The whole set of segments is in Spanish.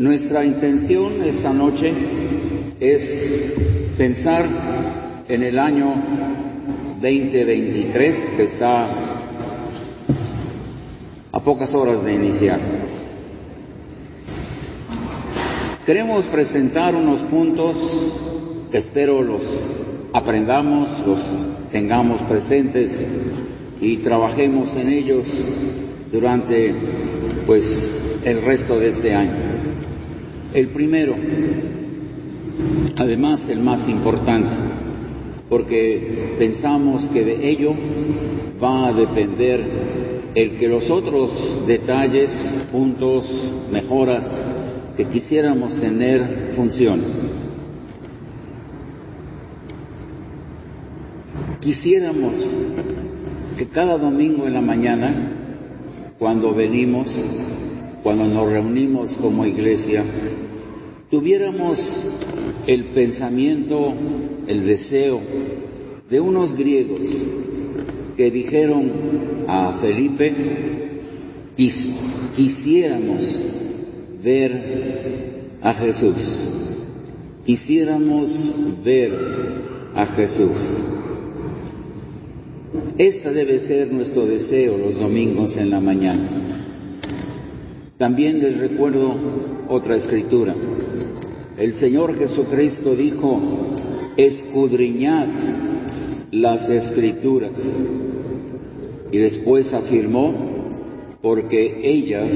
Nuestra intención esta noche es pensar en el año 2023 que está a pocas horas de iniciar. Queremos presentar unos puntos que espero los aprendamos, los tengamos presentes y trabajemos en ellos durante pues el resto de este año. El primero, además el más importante, porque pensamos que de ello va a depender el que los otros detalles, puntos, mejoras que quisiéramos tener funcionen. Quisiéramos que cada domingo en la mañana, cuando venimos, cuando nos reunimos como iglesia, tuviéramos el pensamiento, el deseo de unos griegos que dijeron a Felipe, quisiéramos ver a Jesús, quisiéramos ver a Jesús. Este debe ser nuestro deseo los domingos en la mañana. También les recuerdo otra escritura. El Señor Jesucristo dijo, escudriñad las escrituras. Y después afirmó, porque ellas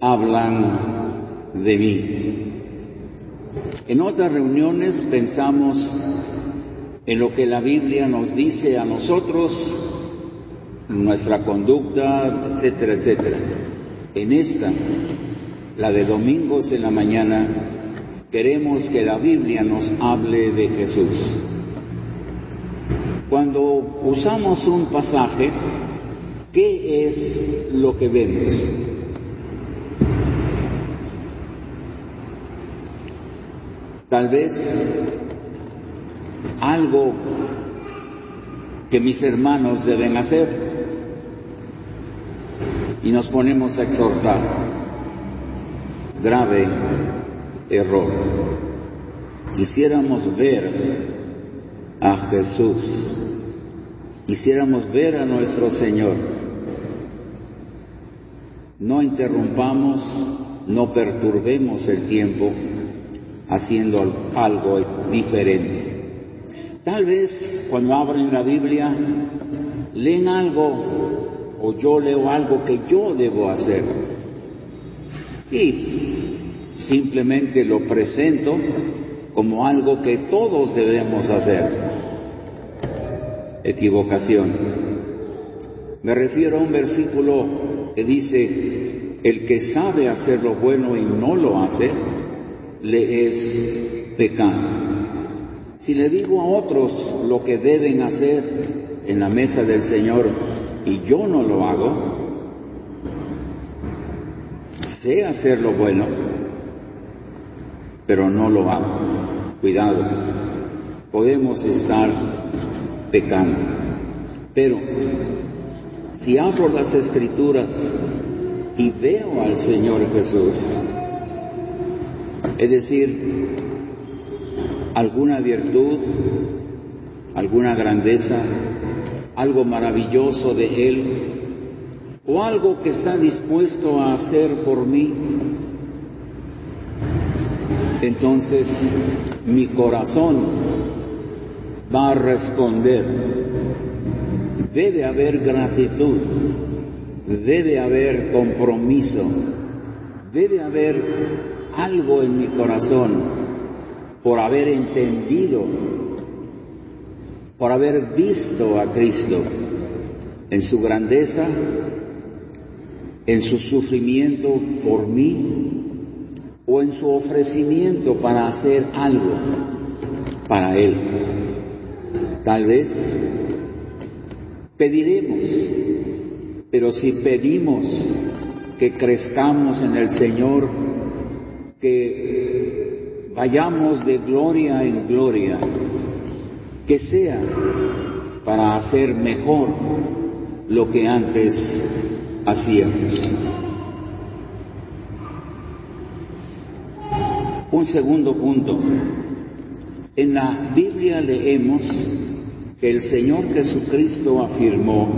hablan de mí. En otras reuniones pensamos en lo que la Biblia nos dice a nosotros, nuestra conducta, etcétera, etcétera. En esta, la de domingos en la mañana, queremos que la Biblia nos hable de Jesús. Cuando usamos un pasaje, ¿qué es lo que vemos? Tal vez algo que mis hermanos deben hacer y nos ponemos a exhortar. Grave error. Quisiéramos ver a Jesús, quisiéramos ver a nuestro Señor. No interrumpamos, no perturbemos el tiempo haciendo algo diferente. Tal vez cuando abren la Biblia leen algo o yo leo algo que yo debo hacer y simplemente lo presento como algo que todos debemos hacer. Equivocación. Me refiero a un versículo que dice, el que sabe hacer lo bueno y no lo hace, le es pecado. Si le digo a otros lo que deben hacer en la mesa del Señor y yo no lo hago, sé hacer lo bueno, pero no lo hago. Cuidado, podemos estar pecando. Pero si abro las escrituras y veo al Señor Jesús, es decir, alguna virtud, alguna grandeza, algo maravilloso de Él, o algo que está dispuesto a hacer por mí, entonces mi corazón va a responder. Debe haber gratitud, debe haber compromiso, debe haber algo en mi corazón por haber entendido, por haber visto a Cristo en su grandeza, en su sufrimiento por mí o en su ofrecimiento para hacer algo para Él. Tal vez pediremos, pero si pedimos que crezcamos en el Señor, que vayamos de gloria en gloria, que sea para hacer mejor lo que antes hacíamos. Un segundo punto. En la Biblia leemos que el Señor Jesucristo afirmó,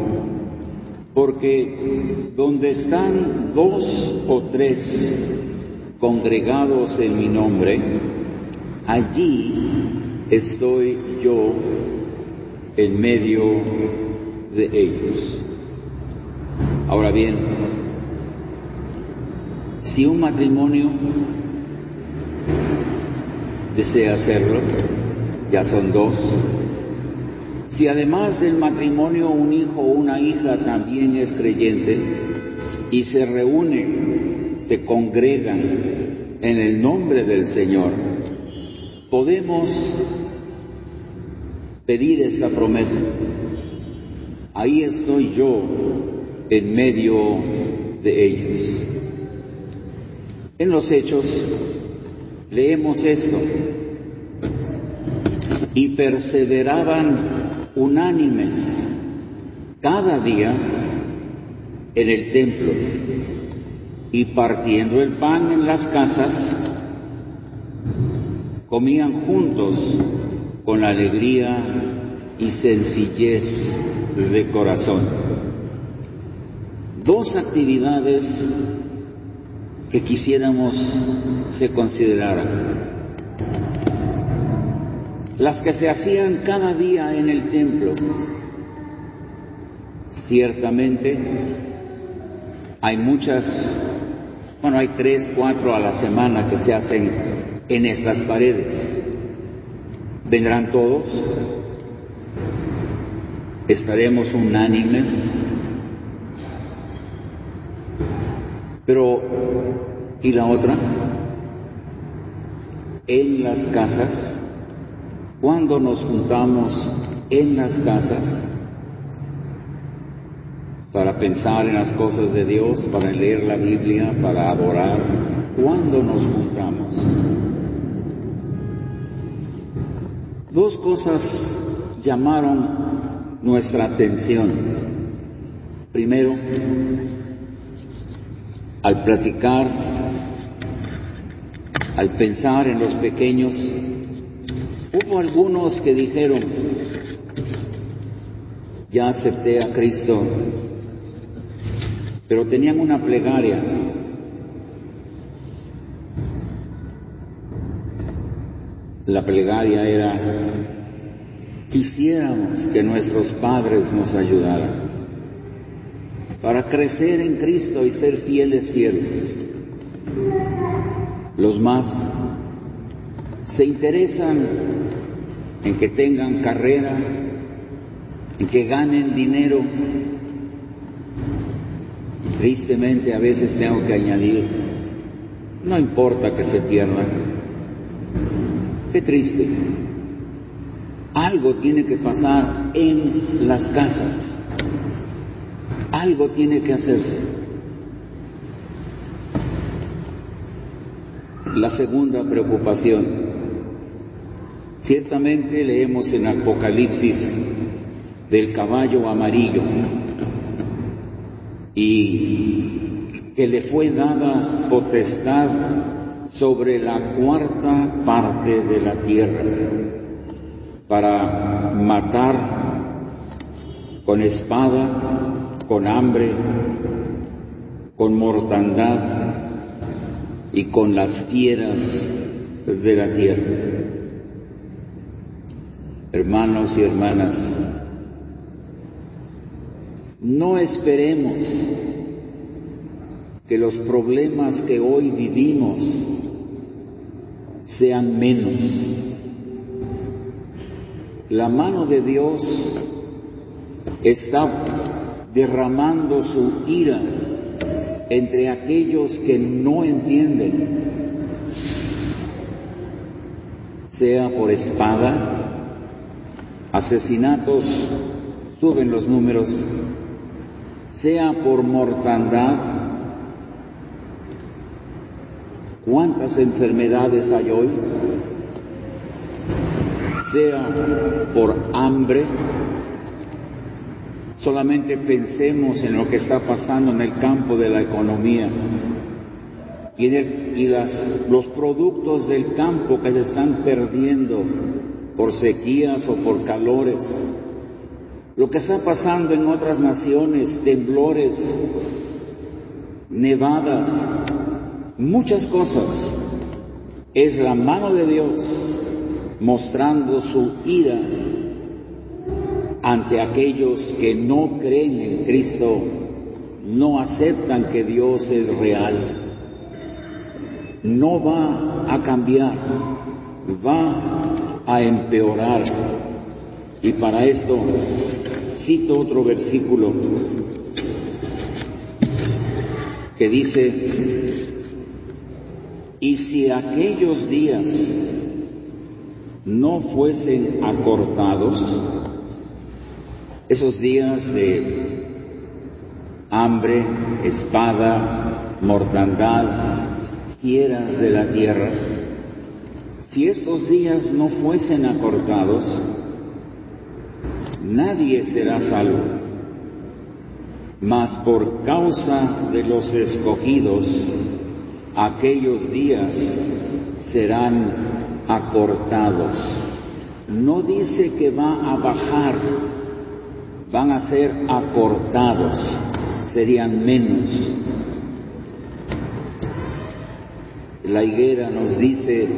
porque donde están dos o tres congregados en mi nombre, allí estoy yo en medio de ellos. Ahora bien, si un matrimonio desea hacerlo, ya son dos, si además del matrimonio un hijo o una hija también es creyente y se reúnen, se congregan en el nombre del Señor, podemos pedir esta promesa. Ahí estoy yo en medio de ellos. En los hechos leemos esto. Y perseveraban unánimes cada día en el templo y partiendo el pan en las casas, comían juntos con alegría y sencillez de corazón. Dos actividades que quisiéramos se consideraran. Las que se hacían cada día en el templo. Ciertamente hay muchas, bueno, hay tres, cuatro a la semana que se hacen en estas paredes. ¿Vendrán todos? ¿Estaremos unánimes? Pero, ¿y la otra? En las casas, cuando nos juntamos en las casas para pensar en las cosas de Dios, para leer la Biblia, para adorar, cuando nos juntamos. Dos cosas llamaron nuestra atención. Primero, al platicar, al pensar en los pequeños, hubo algunos que dijeron, ya acepté a Cristo, pero tenían una plegaria. La plegaria era, quisiéramos que nuestros padres nos ayudaran para crecer en Cristo y ser fieles siervos. Los más se interesan en que tengan carrera, en que ganen dinero. Tristemente a veces tengo que añadir, no importa que se pierdan. Qué triste. Algo tiene que pasar en las casas algo tiene que hacerse. La segunda preocupación. Ciertamente leemos en Apocalipsis del caballo amarillo y que le fue dada potestad sobre la cuarta parte de la tierra para matar con espada, con hambre, con mortandad y con las fieras de la tierra. Hermanos y hermanas, no esperemos que los problemas que hoy vivimos sean menos. La mano de Dios está derramando su ira entre aquellos que no entienden, sea por espada, asesinatos, suben los números, sea por mortandad, ¿cuántas enfermedades hay hoy? Sea por hambre, Solamente pensemos en lo que está pasando en el campo de la economía. y, y las, los productos del campo que se están perdiendo por sequías o por calores, lo que está pasando en otras naciones, temblores, nevadas, muchas cosas, es la mano de Dios mostrando su ira ante aquellos que no creen en Cristo, no aceptan que Dios es real. No va a cambiar, va a empeorar. Y para esto cito otro versículo que dice, y si aquellos días no fuesen acortados, esos días de hambre, espada, mortandad, fieras de la tierra, si estos días no fuesen acortados, nadie será salvo. Mas por causa de los escogidos, aquellos días serán acortados. No dice que va a bajar, van a ser acortados, serían menos. La higuera nos dice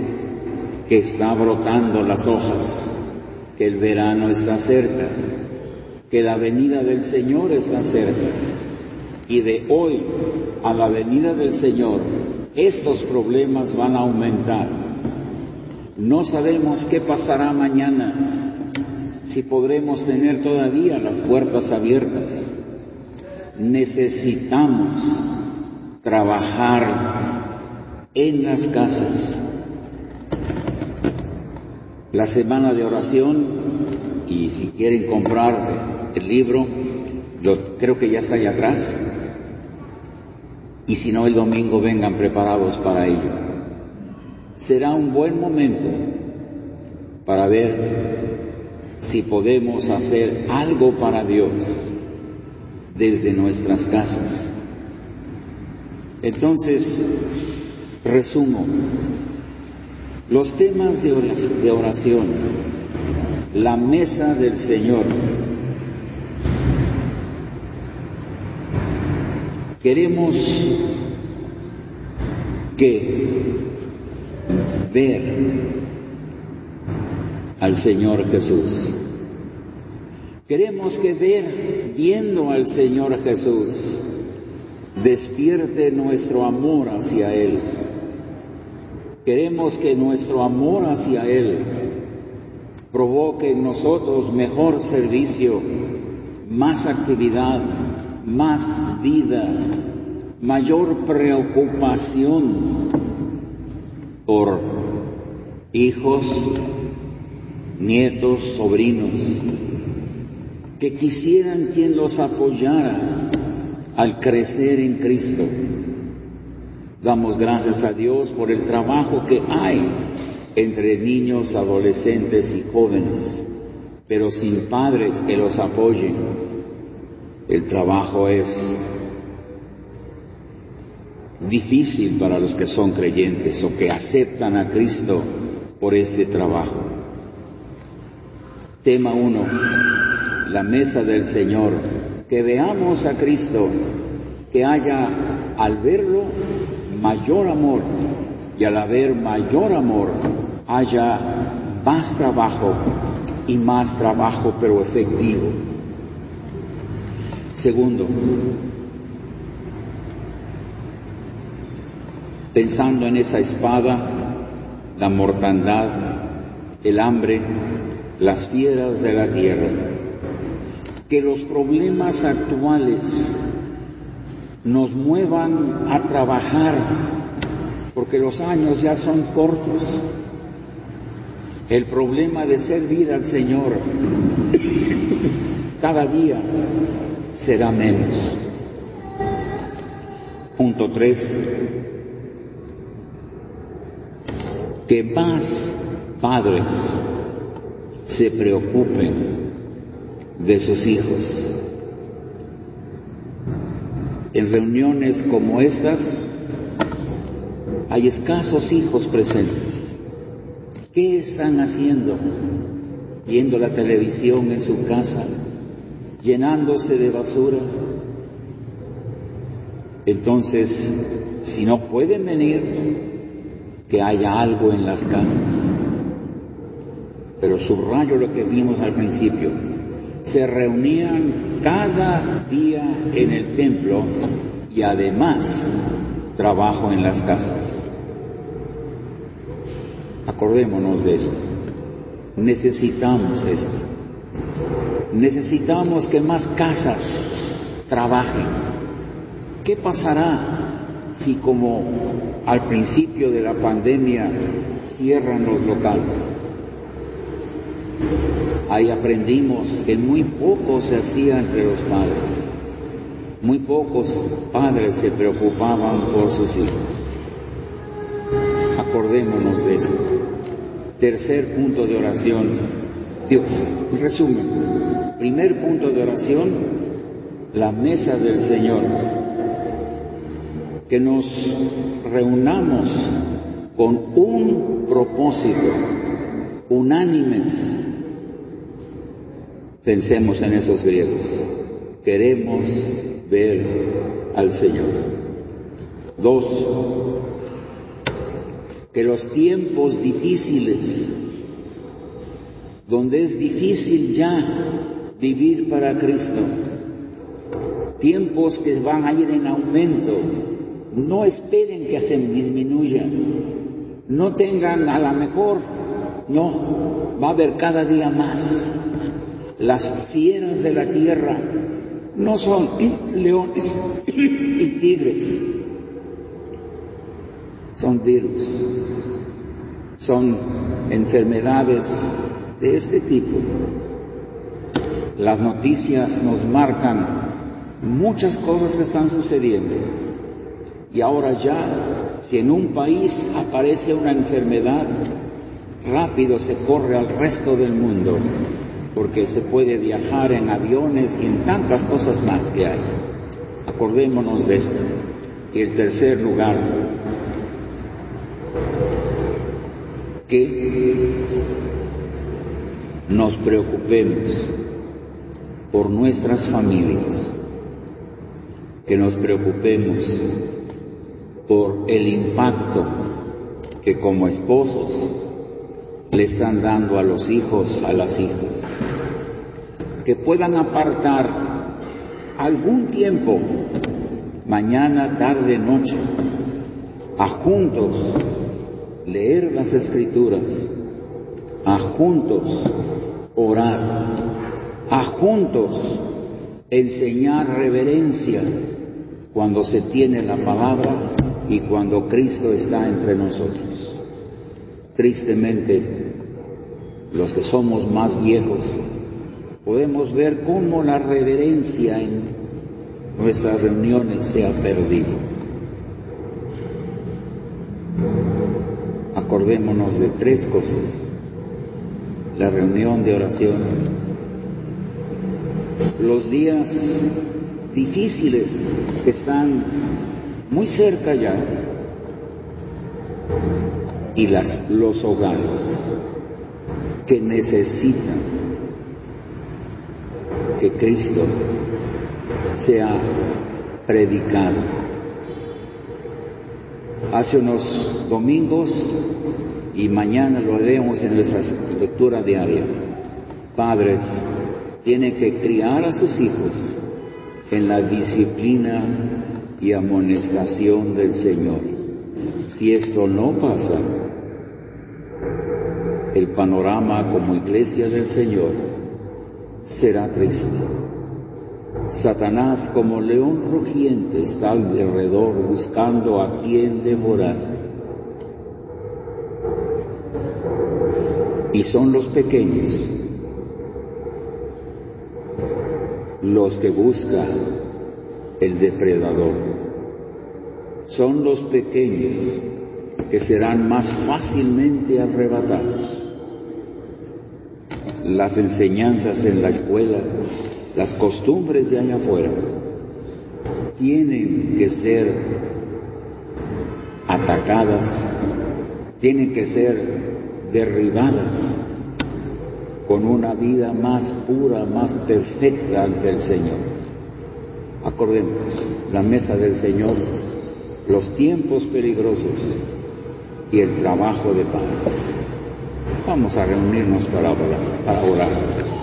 que está brotando las hojas, que el verano está cerca, que la venida del Señor está cerca. Y de hoy a la venida del Señor, estos problemas van a aumentar. No sabemos qué pasará mañana, si podremos tener todavía las puertas abiertas. Necesitamos trabajar en las casas. La semana de oración, y si quieren comprar el libro, creo que ya está allá atrás, y si no el domingo vengan preparados para ello. Será un buen momento para ver si podemos hacer algo para Dios desde nuestras casas. Entonces, resumo, los temas de oración, la mesa del Señor, Queremos que ver al Señor Jesús. Queremos que ver, viendo al Señor Jesús, despierte nuestro amor hacia Él. Queremos que nuestro amor hacia Él provoque en nosotros mejor servicio, más actividad, más vida, mayor preocupación por hijos, nietos, sobrinos, que quisieran quien los apoyara al crecer en Cristo. Damos gracias a Dios por el trabajo que hay entre niños, adolescentes y jóvenes, pero sin padres que los apoyen el trabajo es difícil para los que son creyentes o que aceptan a Cristo por este trabajo. Tema uno, la mesa del Señor. Que veamos a Cristo, que haya al verlo mayor amor y al haber mayor amor haya más trabajo y más trabajo pero efectivo. Segundo, pensando en esa espada, la mortandad, el hambre, las fieras de la tierra, que los problemas actuales nos muevan a trabajar, porque los años ya son cortos. El problema de servir al Señor cada día será menos. Punto tres, que más padres se preocupen de sus hijos. En reuniones como estas hay escasos hijos presentes. ¿Qué están haciendo? Viendo la televisión en su casa, llenándose de basura. Entonces, si no pueden venir, que haya algo en las casas. Pero subrayo lo que vimos al principio. Se reunían cada día en el templo y además trabajo en las casas. Acordémonos de esto. Necesitamos esto. Necesitamos que más casas trabajen. ¿Qué pasará si como al principio de la pandemia cierran los locales? Ahí aprendimos que muy poco se hacía entre los padres. Muy pocos padres se preocupaban por sus hijos. Acordémonos de esto. Tercer punto de oración. Dios, resumen. Primer punto de oración, la mesa del Señor. Que nos reunamos con un propósito, unánimes. Pensemos en esos griegos. Queremos ver al Señor. Dos, que los tiempos difíciles, donde es difícil ya vivir para Cristo, tiempos que van a ir en aumento, no esperen que se disminuyan, no tengan a la mejor, no, va a haber cada día más. Las fieras de la tierra no son leones y tigres, son virus, son enfermedades de este tipo. Las noticias nos marcan muchas cosas que están sucediendo. Y ahora ya, si en un país aparece una enfermedad, rápido se corre al resto del mundo porque se puede viajar en aviones y en tantas cosas más que hay. Acordémonos de esto. Y el tercer lugar, que nos preocupemos por nuestras familias, que nos preocupemos por el impacto que como esposos le están dando a los hijos, a las hijas, que puedan apartar algún tiempo, mañana, tarde, noche, a juntos leer las escrituras, a juntos orar, a juntos enseñar reverencia cuando se tiene la palabra y cuando Cristo está entre nosotros. Tristemente, los que somos más viejos, podemos ver cómo la reverencia en nuestras reuniones se ha perdido. Acordémonos de tres cosas. La reunión de oración, los días difíciles que están muy cerca ya, y las, los hogares que necesitan que Cristo sea predicado. Hace unos domingos y mañana lo leemos en nuestra lectura diaria. Padres tienen que criar a sus hijos en la disciplina y amonestación del Señor. Si esto no pasa, el panorama como iglesia del Señor será triste. Satanás como león rugiente está alrededor buscando a quien devorar. Y son los pequeños los que busca el depredador son los pequeños que serán más fácilmente arrebatados. Las enseñanzas en la escuela, las costumbres de allá afuera, tienen que ser atacadas, tienen que ser derribadas con una vida más pura, más perfecta ante el Señor. Acordemos, la mesa del Señor, los tiempos peligrosos y el trabajo de paz. Vamos a reunirnos para orar. Para orar.